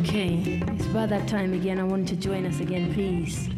Okay, it's about that time again. I want to join us again, please.